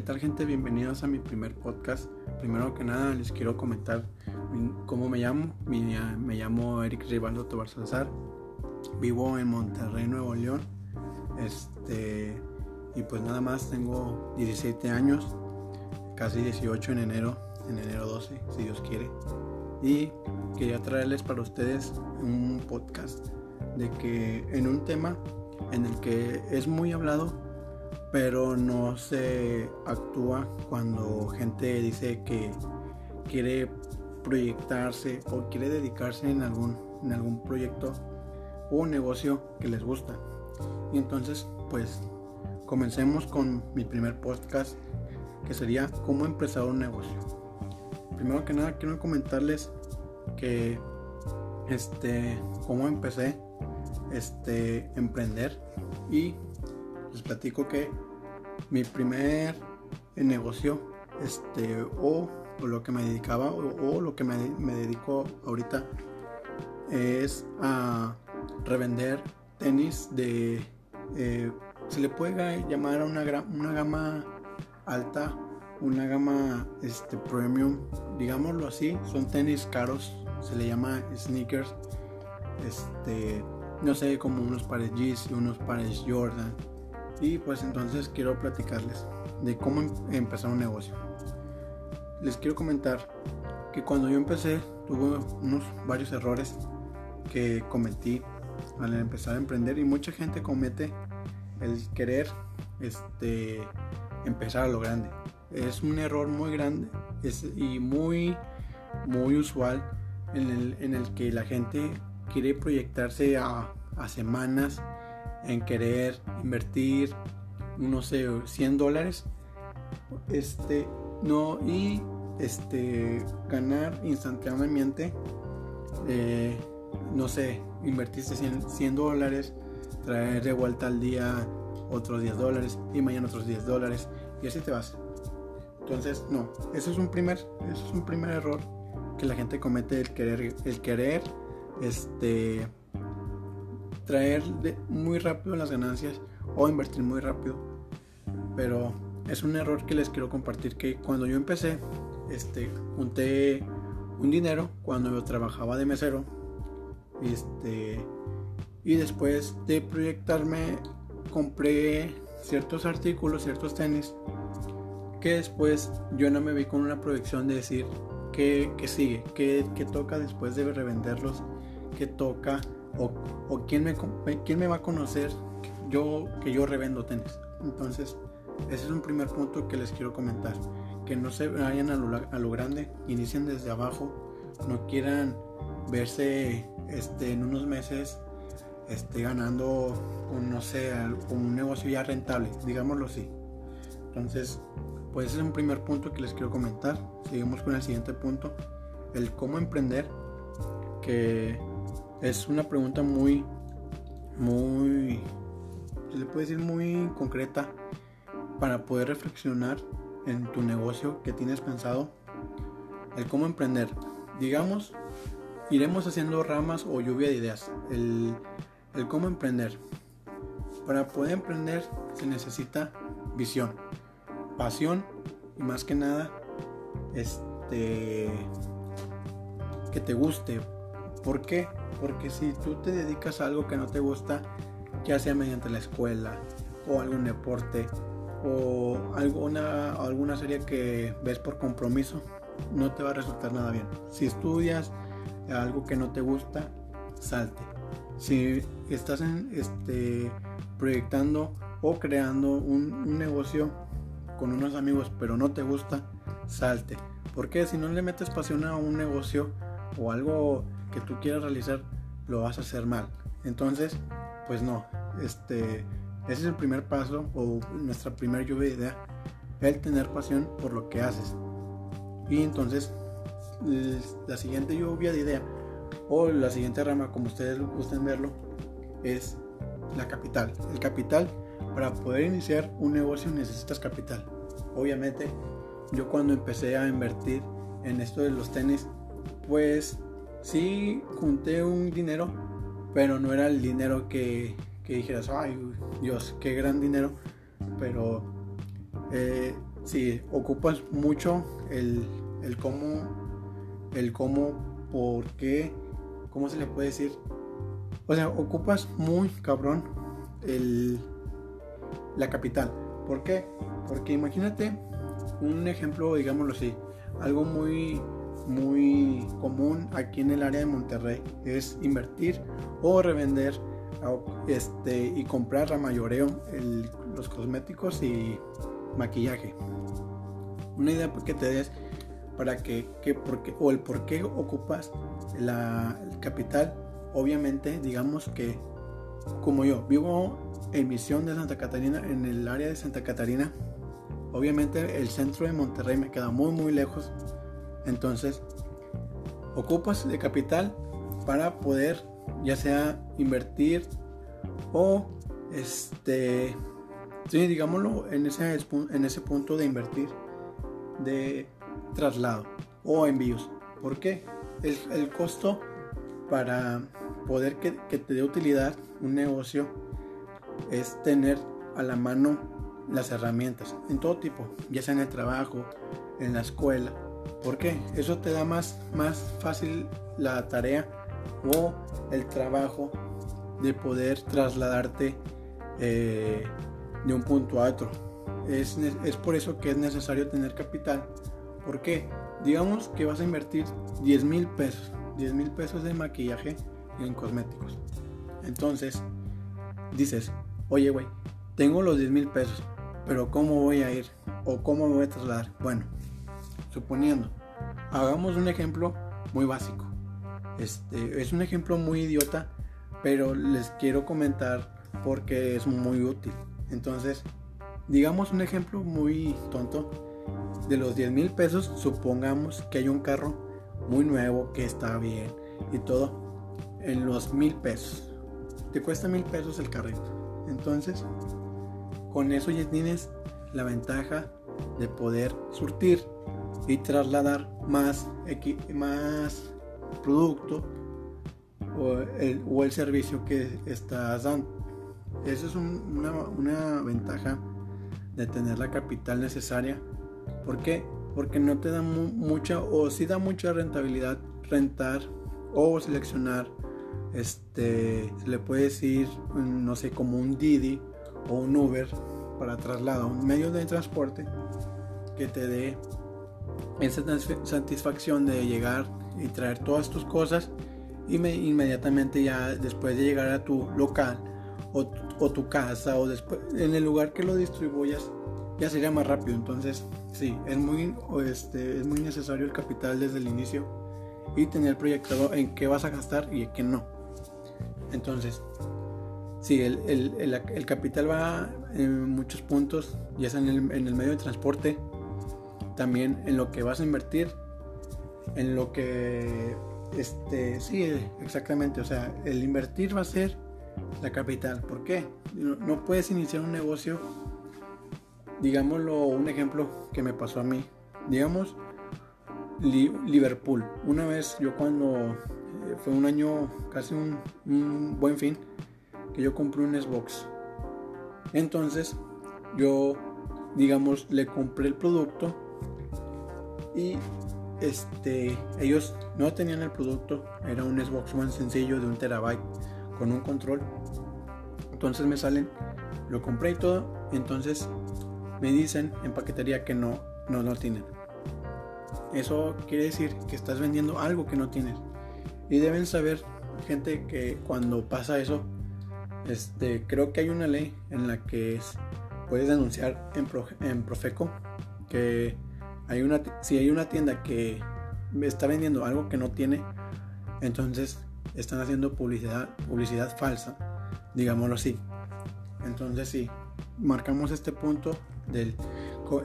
¿qué tal gente? Bienvenidos a mi primer podcast. Primero que nada les quiero comentar cómo me llamo. Me, llamo Eric Rivaldo Tobar Salazar. Vivo en Monterrey, Nuevo León. Este, y pues nada más tengo 17 años, casi 18 en enero, en enero 12, si Dios quiere. Y quería traerles para ustedes un podcast de que en un tema en el que es muy hablado pero no se actúa cuando gente dice que quiere proyectarse o quiere dedicarse en algún, en algún proyecto o negocio que les gusta. Y entonces, pues, comencemos con mi primer podcast que sería cómo empezar un negocio. Primero que nada, quiero comentarles que este, cómo empecé este emprender y les platico que mi primer negocio, este, o, lo que me dedicaba, o, lo que me, dedico ahorita, es a revender tenis de, eh, se le puede llamar a una, una gama alta, una gama este, premium, digámoslo así, son tenis caros, se le llama sneakers, este, no sé, como unos pares Yeezy, unos pares Jordan, y pues entonces quiero platicarles de cómo em-, empezar un negocio. Les quiero comentar que cuando yo empecé tuve unos varios errores que cometí al empezar a emprender y mucha gente comete el querer este, empezar a lo grande. Es un error muy grande y muy, muy usual en el, en el que la gente quiere proyectarse a, a semanas en querer invertir, no sé, 100 dólares, este, no, y este, ganar instantáneamente, eh, no sé, invertiste 100, dólares, traer de vuelta al día otros 10 dólares y mañana otros 10 dólares y así te vas. Entonces, no, eso es un primer, eso es un primer error que la gente comete el querer, el querer, este, traer muy rápido las ganancias o invertir muy rápido. Pero es un error que les quiero compartir que cuando yo empecé, este, junté un dinero cuando yo trabajaba de mesero. Este, y después de proyectarme, compré ciertos artículos, ciertos tenis, que después yo no me vi con una proyección de decir qué, sigue, qué, toca después de revenderlos, qué toca o, quién, me, quién me va a conocer yo que yo revendo tenis. Entonces, ese es un primer punto que les quiero comentar. Que no se vayan a lo, grande, inicien desde abajo, no quieran verse este, en unos meses este, ganando un, no sé, un negocio ya rentable, digámoslo así. Entonces, pues ese es un primer punto que les quiero comentar. Seguimos con el siguiente punto, el cómo emprender, que es una pregunta muy, muy, se le puede decir muy concreta para poder reflexionar en tu negocio que tienes pensado, el cómo emprender. Digamos, iremos haciendo ramas o lluvia de ideas. El, el cómo emprender. Para poder emprender se necesita visión, pasión y más que nada, este, que te guste. ¿Por qué? Porque si tú te dedicas a algo que no te gusta, ya sea mediante la escuela o algún deporte o alguna, alguna serie que ves por compromiso, no te va a resultar nada bien. Si estudias algo que no te gusta, salte. Si estás este, proyectando o creando un negocio con unos amigos pero no te gusta, salte. Porque si no le metes pasión a un negocio o algo que tú quieras realizar, lo vas a hacer mal. Entonces, pues no, este, ese es el primer paso o nuestra primera lluvia de idea, el tener pasión por lo que haces. Y entonces, la siguiente lluvia de idea o la siguiente rama, como ustedes gusten verlo, es la capital. El capital, para poder iniciar un negocio necesitas capital. Obviamente, yo cuando empecé a invertir en esto de los tenis, pues sí junté un dinero, pero no era el dinero que, que dijeras, ay Dios, qué gran dinero. Pero eh, si ocupas mucho el, el cómo, el cómo, por qué, cómo se le puede decir. O sea, ocupas muy cabrón el, la capital. ¿Por qué? Porque imagínate un ejemplo, digámoslo así, algo muy muy común aquí en el área de Monterrey es invertir o revender este, y comprar a mayoreo los cosméticos y maquillaje. Una idea que te des para que, que porque, o el por qué ocupas la capital, obviamente digamos que como yo vivo en Misión de Santa Catarina, en el área de Santa Catarina, obviamente el centro de Monterrey me queda muy muy lejos entonces, ocupas de capital para poder ya sea invertir o este sí, digámoslo en ese, en ese punto de invertir de traslado o envíos. ¿Por qué? El, el costo para poder que, que, te dé utilidad un negocio es tener a la mano las herramientas en todo tipo, ya sea en el trabajo, en la escuela, ¿Por qué? Eso te da más, más fácil la tarea o el trabajo de poder trasladarte eh, de un punto a otro. Es, es, por eso que es necesario tener capital. ¿Por qué? Digamos que vas a invertir 10 mil pesos. 10 mil pesos de maquillaje en cosméticos. Entonces, dices, oye, güey, tengo los 10 mil pesos, pero ¿cómo voy a ir? ¿O cómo me voy a trasladar? Bueno, suponiendo, hagamos un ejemplo muy básico. Este, es un ejemplo muy idiota, pero les quiero comentar porque es muy útil. Entonces, digamos un ejemplo muy tonto. De los 10 mil pesos, supongamos que hay un carro muy nuevo que está bien y todo en los mil pesos. Te cuesta mil pesos el carrito. Entonces, con eso ya tienes la ventaja de poder surtir y trasladar más, más producto o el, servicio que estás dando. Esa es una, ventaja de tener la capital necesaria. ¿Por qué? Porque no te da mucha o si da mucha rentabilidad rentar o seleccionar este se le puede decir no sé como un Didi o un Uber para traslado un medio de transporte que te dé esa satisfacción de llegar y traer todas tus cosas y me, inmediatamente ya después de llegar a tu local o, tu casa o después en el lugar que lo distribuyas ya sería más rápido. Entonces sí es muy este es muy necesario el capital desde el inicio y tener proyectado en qué vas a gastar y en qué no. Entonces sí el, el, el, capital va en muchos puntos ya sea en el, en el medio de transporte también en lo que vas a invertir, en lo que, este, sí, exactamente, o sea, el invertir va a ser la capital. ¿Por qué? No, puedes iniciar un negocio, digámoslo, un ejemplo que me pasó a mí, digamos, Liverpool. Una vez yo cuando eh, fue un año, casi un, un buen fin, que yo compré un Xbox. Entonces, yo, digamos, le compré el producto y este, ellos no tenían el producto, era un Xbox One sencillo de un terabyte con un control. Entonces me salen, lo compré y todo, entonces me dicen en paquetería que no, no lo tienen. Eso quiere decir que estás vendiendo algo que no tienes. Y deben saber, gente, que cuando pasa eso, este, creo que hay una ley en la que es, puedes denunciar en, en Profeco que si hay una tienda que está vendiendo algo que no tiene, entonces están haciendo publicidad, falsa, digámoslo así. Entonces sí, marcamos este punto del,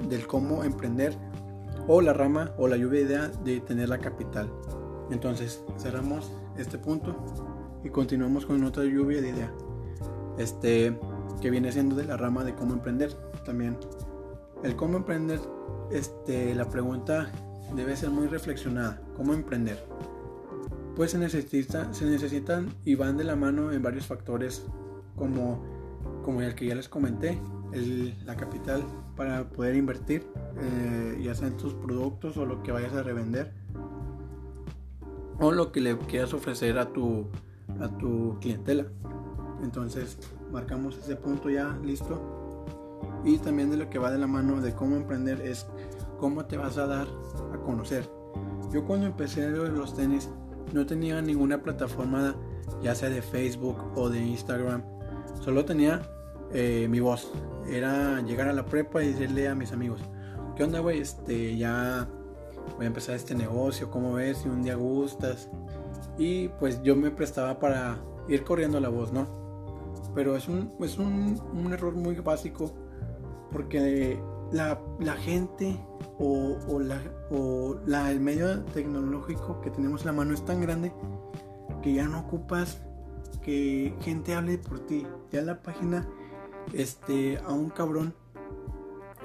del cómo emprender o la rama o la lluvia idea de tener la capital. Entonces cerramos este punto y continuamos con otra lluvia de idea. Este que viene siendo de la rama de cómo emprender. También el cómo emprender este, la pregunta debe ser muy reflexionada. ¿Cómo emprender? Pues se, necesita, se necesitan y van de la mano en varios factores como, como el que ya les comenté, la capital para poder invertir, eh, ya sea en tus productos o lo que vayas a revender o lo que le quieras ofrecer a tu, a tu clientela. Entonces marcamos ese punto ya listo. Y también de lo que va de la mano de cómo emprender es cómo te vas a dar a conocer. Yo cuando empecé los tenis no tenía ninguna plataforma ya sea de Facebook o de Instagram. Solo tenía eh, mi voz. Era llegar a la prepa y decirle a mis amigos, ¿qué onda, güey? Este, ya voy a empezar este negocio, ¿cómo ves? Si un día gustas. Y pues yo me prestaba para ir corriendo la voz, ¿no? Pero es un, es un, un error muy básico porque la, la gente o, o, la, o la, el medio tecnológico que tenemos en la mano es tan grande que ya no ocupas que gente hable por ti. Ya la página, este, a un cabrón,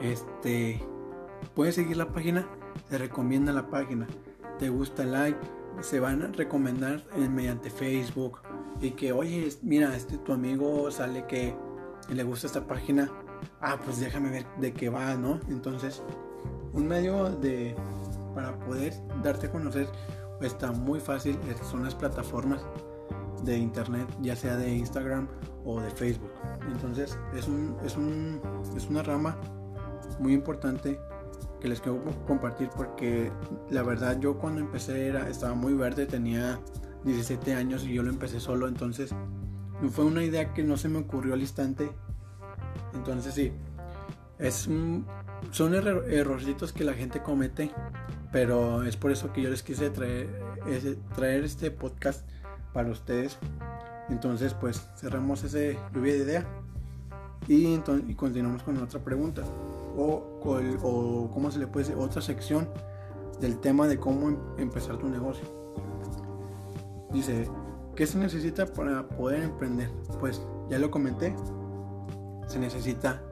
este, puedes seguir la página, te recomienda la página, te gusta el like, se van a recomendar mediante Facebook y que, oye, mira, este tu amigo sale que le gusta esta página, ah, pues déjame ver de qué va, ¿no? Entonces, un medio de para poder darte a conocer está muy fácil, son las plataformas de internet, ya sea de Instagram o de Facebook. Entonces, es un, es un es una rama muy importante que les quiero compartir porque la verdad yo cuando empecé era, estaba muy verde, tenía 17 años y yo lo empecé solo, entonces fue una idea que no se me ocurrió al instante. Entonces sí, es son errorcitos que la gente comete, pero es por eso que yo les quise traer, traer este podcast para ustedes. Entonces pues cerramos ese lluvia de idea y continuamos con otra pregunta o, o, cómo se le puede decir, otra sección del tema de cómo em, empezar tu negocio. Dice, ¿qué se necesita para poder emprender? Pues ya lo comenté, se necesita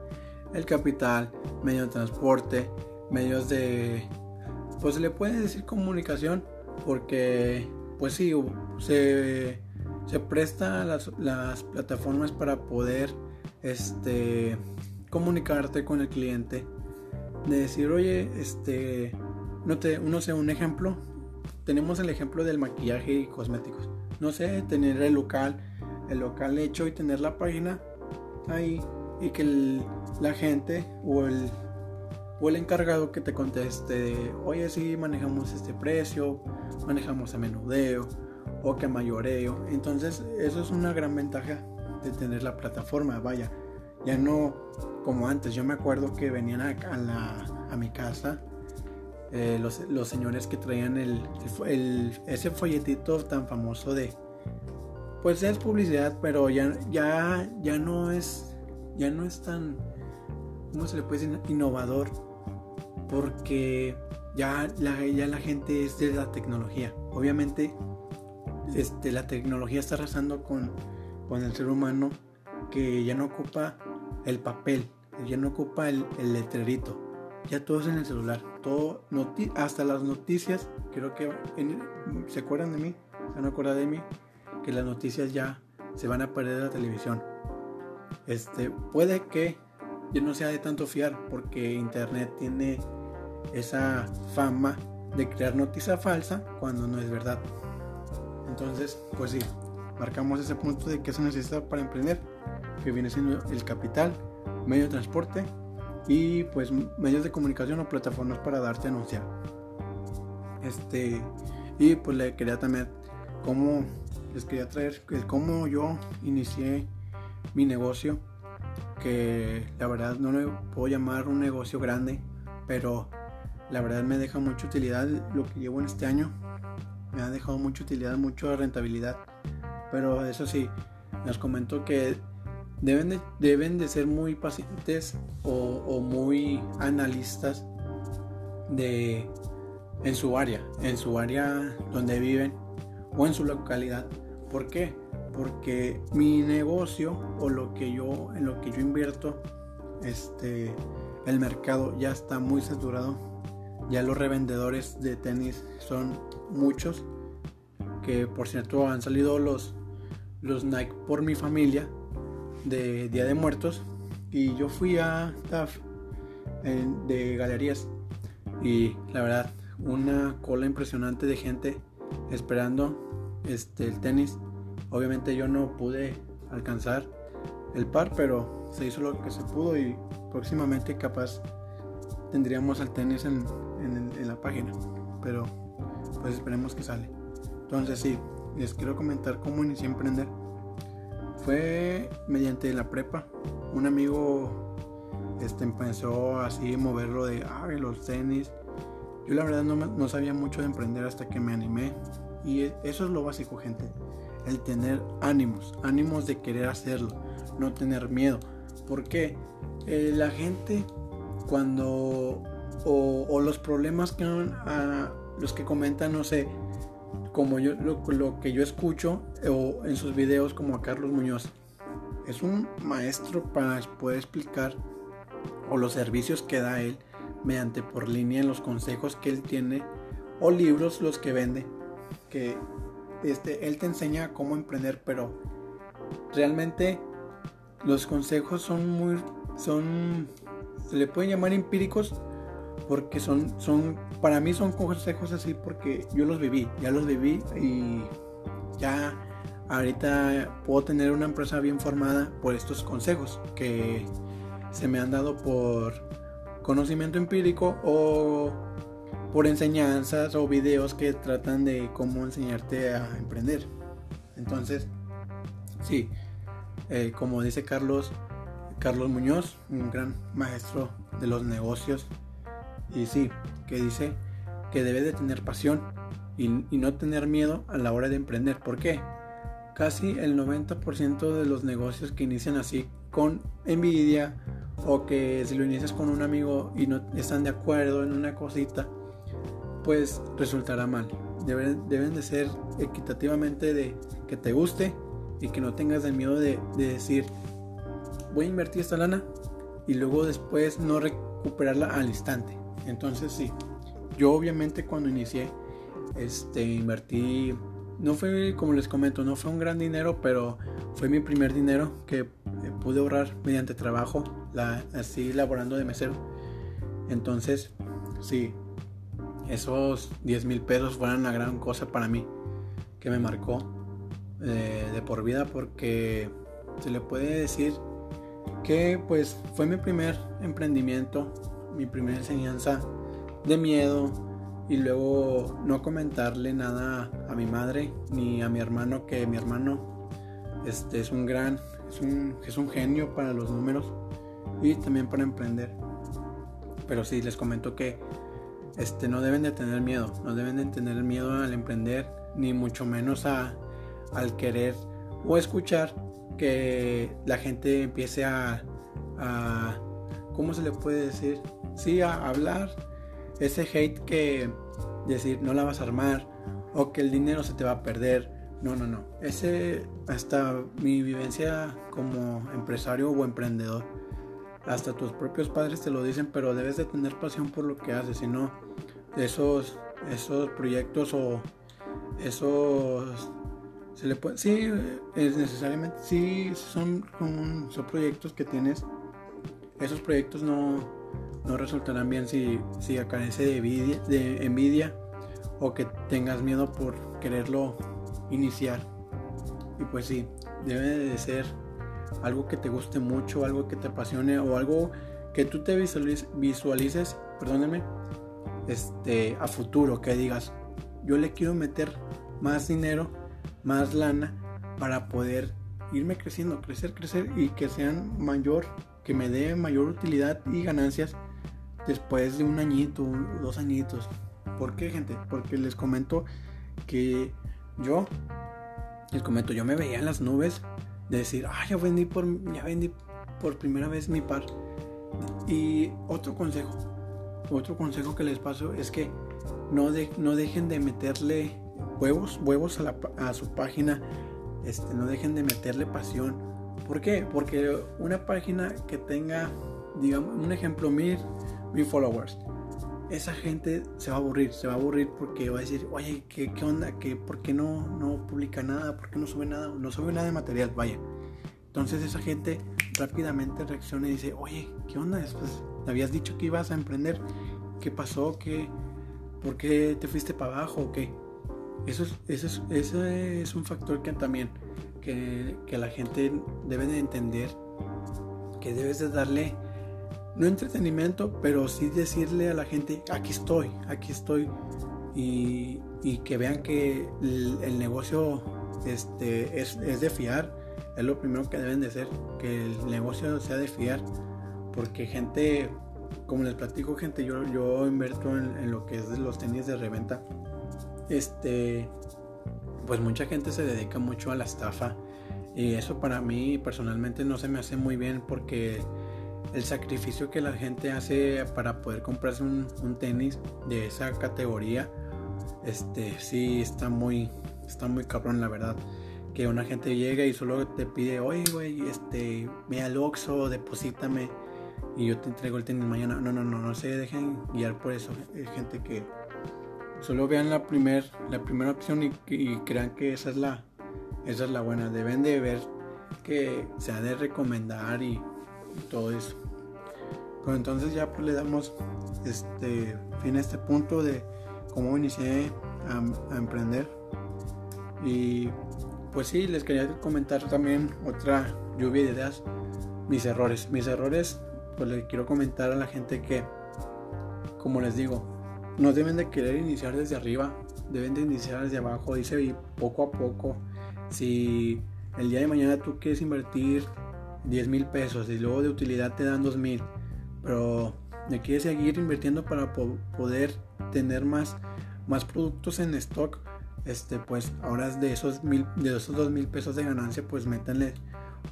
el capital, medio de transporte, medios de, pues se le puede decir comunicación, porque pues sí, se, se presta las, las plataformas para poder este comunicarte con el cliente, de decir, oye, este, no te, no sé, un ejemplo, tenemos el ejemplo del maquillaje y cosméticos. No sé, tener el local, el local hecho y tener la página ahí y que la gente o el, o el encargado que te conteste, oye, sí, manejamos este precio, manejamos a menudeo o que mayoreo. Entonces, eso es una gran ventaja de tener la plataforma, vaya. Ya no como antes. Yo me acuerdo que venían a, a, mi casa eh, los, los, señores que traían el, ese folletito tan famoso de... Pues es publicidad, pero ya, ya, ya no es... Ya no es tan... ¿Cómo se le puede decir? Innovador. Porque ya la, ya la gente es de la tecnología. Obviamente este, la tecnología está arrasando con, con el ser humano que ya no ocupa el papel, ya no ocupa el, letrerito, ya todo es en el celular, todo, hasta las noticias, creo que se acuerdan de mí, se van a acordar de mí, que las noticias ya se van a perder de la televisión. Este, puede que ya no sea de tanto fiar, porque internet tiene esa fama de crear noticia falsa cuando no es verdad. Entonces, pues sí, marcamos ese punto de que se necesita para emprender que viene siendo el capital, medio de transporte y pues medios de comunicación o plataformas para darte a anunciar. Este, y pues le quería también cómo les quería traer cómo yo inicié mi negocio, que la verdad no le puedo llamar un negocio grande, pero la verdad me deja mucha utilidad lo que llevo en este año. Me ha dejado mucha utilidad, mucha rentabilidad. Pero eso sí, les comento que deben de, deben de ser muy pacientes o, muy analistas de en su área, en su área donde viven o en su localidad. ¿Por qué? Porque mi negocio o lo que yo en lo que yo invierto, este, el mercado ya está muy saturado. Ya los revendedores de tenis son muchos. Que por cierto han salido los los Nike por mi familia de Día de Muertos y yo fui a TAF de galerías. Y la verdad, una cola impresionante de gente esperando este, el tenis. Obviamente yo no pude alcanzar el par, pero se hizo lo que se pudo y próximamente capaz tendríamos el tenis en, en la página. Pero pues esperemos que sale. Entonces sí, les quiero comentar cómo inicié a emprender. Fue mediante la prepa. Un amigo este, empezó así moverlo de los tenis. Yo la verdad no, no sabía mucho de emprender hasta que me animé. Y e, eso es lo básico, gente. El tener ánimos, ánimos de querer hacerlo, no tener miedo. Porque eh, la gente cuando o, los problemas que los que comentan, no sé, como yo lo, que yo escucho o en sus videos como a Carlos Muñoz. Es un maestro para poder explicar o los servicios que da él mediante por línea los consejos que él tiene o libros los que vende que este él te enseña cómo emprender pero realmente los consejos son muy son se le pueden llamar empíricos porque son, son, para mí son consejos así porque yo los viví, ya los viví y ya ahorita puedo tener una empresa bien formada por estos consejos que se me han dado por conocimiento empírico o por enseñanzas o videos que tratan de cómo enseñarte a emprender. Entonces, sí, eh, como dice Carlos, Carlos Muñoz, un gran maestro de los negocios y sí, que dice que debe de tener pasión y, no tener miedo a la hora de emprender. ¿Por qué? Casi el 90% de los negocios que inician así con envidia o que si lo inicias con un amigo y no están de acuerdo en una cosita, pues resultará mal. Deben, deben de ser equitativamente de que te guste y que no tengas el miedo de, de decir voy a invertir esta lana y luego después no recuperarla al instante. Entonces sí, yo obviamente cuando inicié, este, invertí, no fue como les comento, no fue un gran dinero, pero fue mi primer dinero que eh, pude ahorrar mediante trabajo, así laborando de mesero. Entonces, sí, esos 10 mil pesos fueron una gran cosa para mí, que me marcó eh, de por vida, porque se le puede decir que pues fue mi primer emprendimiento mi primera enseñanza de miedo y luego no comentarle nada a mi madre ni a mi hermano que mi hermano este es un gran es un, es un genio para los números y también para emprender. Pero sí les comento que este no deben de tener miedo no deben de tener miedo al emprender ni mucho menos a, al querer o escuchar que la gente empiece a, a ¿cómo se le puede decir? sí a hablar ese hate que decir no la vas a armar o que el dinero se te va a perder. No, no, no. Ese hasta mi vivencia como empresario o emprendedor. Hasta tus propios padres te lo dicen, pero debes de tener pasión por lo que haces, si no esos esos proyectos o esos se le puede sí es necesariamente sí son son proyectos que tienes esos proyectos no no resultarán bien si, si carece de envidia, de envidia o que tengas miedo por quererlo iniciar. Y pues sí, debe de ser algo que te guste mucho, algo que te apasione o algo que tú te visualices, visualices este, a futuro, que digas, yo le quiero meter más dinero, más lana para poder irme creciendo, crecer, crecer y que sean mayor, que me dé mayor utilidad y ganancias después de un añito, dos añitos. ¿Por qué, gente? Porque les comento que yo, les comento, yo me veía en las nubes de decir, ah, ya vendí por, ya vendí por primera vez mi par. Y otro consejo, otro consejo que les paso es que no, de, no dejen de meterle huevos, huevos a, la, a su página, este, no dejen de meterle pasión. ¿Por qué? Porque una página que tenga, digamos, un ejemplo, mir mis followers. Esa gente se va a aburrir, se va a aburrir porque va a decir, oye, ¿qué, qué onda? ¿Qué, ¿Por qué no, no publica nada? ¿Por qué no sube nada? No sube nada de material, vaya. Entonces esa gente rápidamente reacciona y dice, oye, ¿qué onda? Después habías dicho que ibas a emprender. ¿Qué pasó? ¿Qué, ¿Por qué te fuiste para abajo o qué? Eso es, eso es, un factor que también que, que la gente debe de entender que debes de darle no entretenimiento, pero sí decirle a la gente, aquí estoy, aquí estoy, y, que vean que el, negocio este, es, de fiar, es lo primero que deben de hacer, que el negocio sea de fiar, porque gente, como les platico, gente, yo, yo invierto en, lo que es los tenis de reventa, este, pues mucha gente se dedica mucho a la estafa, y eso para mí personalmente no se me hace muy bien porque el sacrificio que la gente hace para poder comprarse un, tenis de esa categoría, este sí está muy, está muy cabrón la verdad. Que una gente llega y solo te pide, oye güey, este, ve al Oxxo, deposítame y yo te entrego el tenis mañana. No, no, no, no se dejen guiar por eso. Hay gente que solo vean la, primer, la primera opción y, y crean que esa es la, esa es la buena. Deben de ver que se ha de recomendar y todo eso. Pero entonces ya pues le damos este fin a este punto de cómo inicié a, emprender. Y pues sí, les quería comentar también otra lluvia de ideas, mis errores. Mis errores, pues les quiero comentar a la gente que, como les digo, no deben de querer iniciar desde arriba, deben de iniciar desde abajo, dice, y poco a poco. Si el día de mañana tú quieres invertir 10 mil pesos y luego de utilidad te dan 2 mil, pero me quieres seguir invirtiendo para poder tener más, más productos en stock, este, pues ahora de esos, mil, de esos 2 mil pesos de ganancia, pues métanle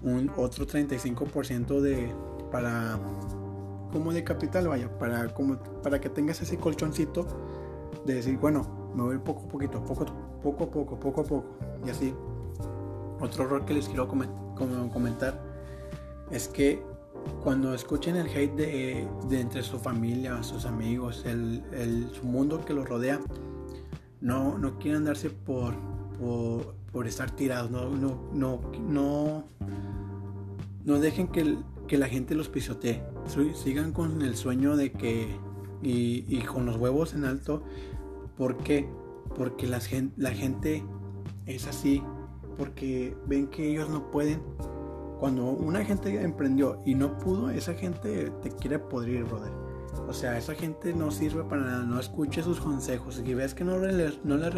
un otro 35% de, para, como de capital, vaya, para, como, para que tengas ese colchoncito de decir, bueno, me voy poco a poquito, poco, poco a poco, poco a poco, y así. Otro error que les quiero comentar es que cuando escuchen el hate de, entre su familia, sus amigos, el, su mundo que los rodea, no, no quieran darse por, por, estar tirados, no, no, no, no, no dejen que, que la gente los pisotee, sigan con el sueño de que, y, y con los huevos en alto, ¿por qué? Porque la la gente es así, porque ven que ellos no pueden cuando una gente emprendió y no pudo, esa gente te quiere podrir, brother. O sea, esa gente no sirve para nada, no escuches sus consejos. Si ves que no le, no le,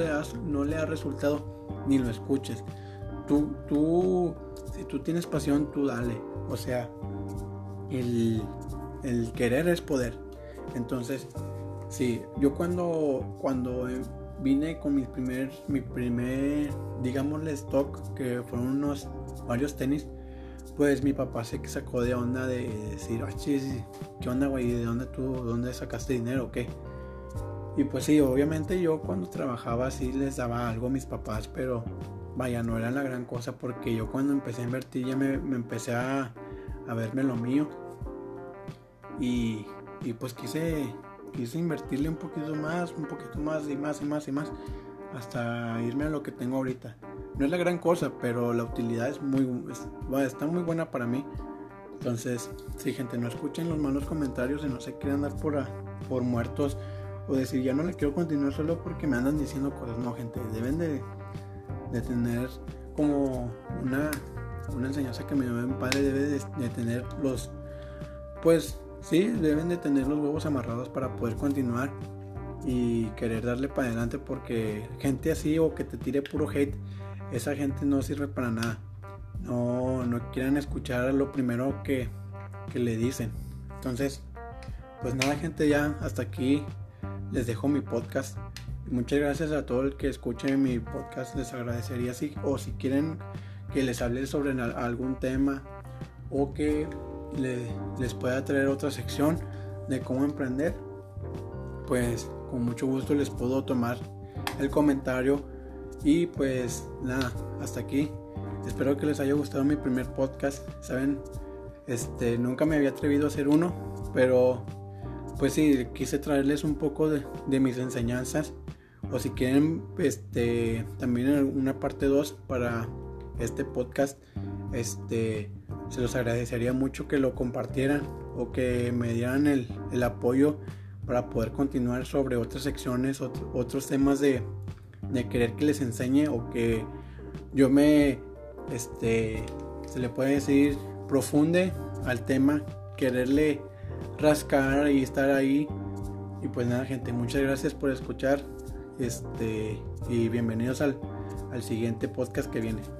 no le ha resultado, ni lo escuches. Tú, tú, si tú tienes pasión, tú dale. O sea, el, el querer es poder. Entonces, sí, yo cuando, cuando vine con mi primer, mi primer, digámosle, stock, que fueron unos varios tenis, pues mi papá se sacó de onda de decir, ¿qué onda, güey? ¿De dónde tú, dónde sacaste dinero o qué? Y pues sí, obviamente yo cuando trabajaba sí les daba algo a mis papás, pero vaya, no era la gran cosa porque yo cuando empecé a invertir ya me, empecé a, a, verme lo mío. Y, y pues quise, quise invertirle un poquito más, un poquito más y más y más y más, hasta irme a lo que tengo ahorita no es la gran cosa, pero la utilidad es muy, está muy buena para mí. Entonces, sí, gente, no escuchen los malos comentarios y no se quieran dar por, por muertos o decir, ya no le quiero continuar solo porque me andan diciendo cosas. No, gente, deben de, tener como una, una enseñanza que mi padre, debe de, de tener los, pues sí, deben de tener los huevos amarrados para poder continuar y querer darle para adelante porque gente así o que te tire puro hate esa gente no sirve para nada. No, no quieren escuchar lo primero que, que le dicen. Entonces, pues nada gente, ya hasta aquí les dejo mi podcast. Muchas gracias a todo el que escuche mi podcast. Les agradecería si o si quieren que les hable sobre algún tema o que les pueda traer otra sección de cómo emprender, pues con mucho gusto les puedo tomar el comentario y pues nada, hasta aquí. Espero que les haya gustado mi primer podcast. Saben, este, nunca me había atrevido a hacer uno, pero pues sí, quise traerles un poco de, mis enseñanzas. O si quieren, este, también una parte 2 para este podcast, este, se los agradecería mucho que lo compartieran o que me dieran el, el apoyo para poder continuar sobre otras secciones, otros temas de, de querer que les enseñe o que yo me, este, se le puede decir, profunde al tema, quererle rascar y estar ahí. Y pues nada, gente, muchas gracias por escuchar. Este, y bienvenidos al, al siguiente podcast que viene.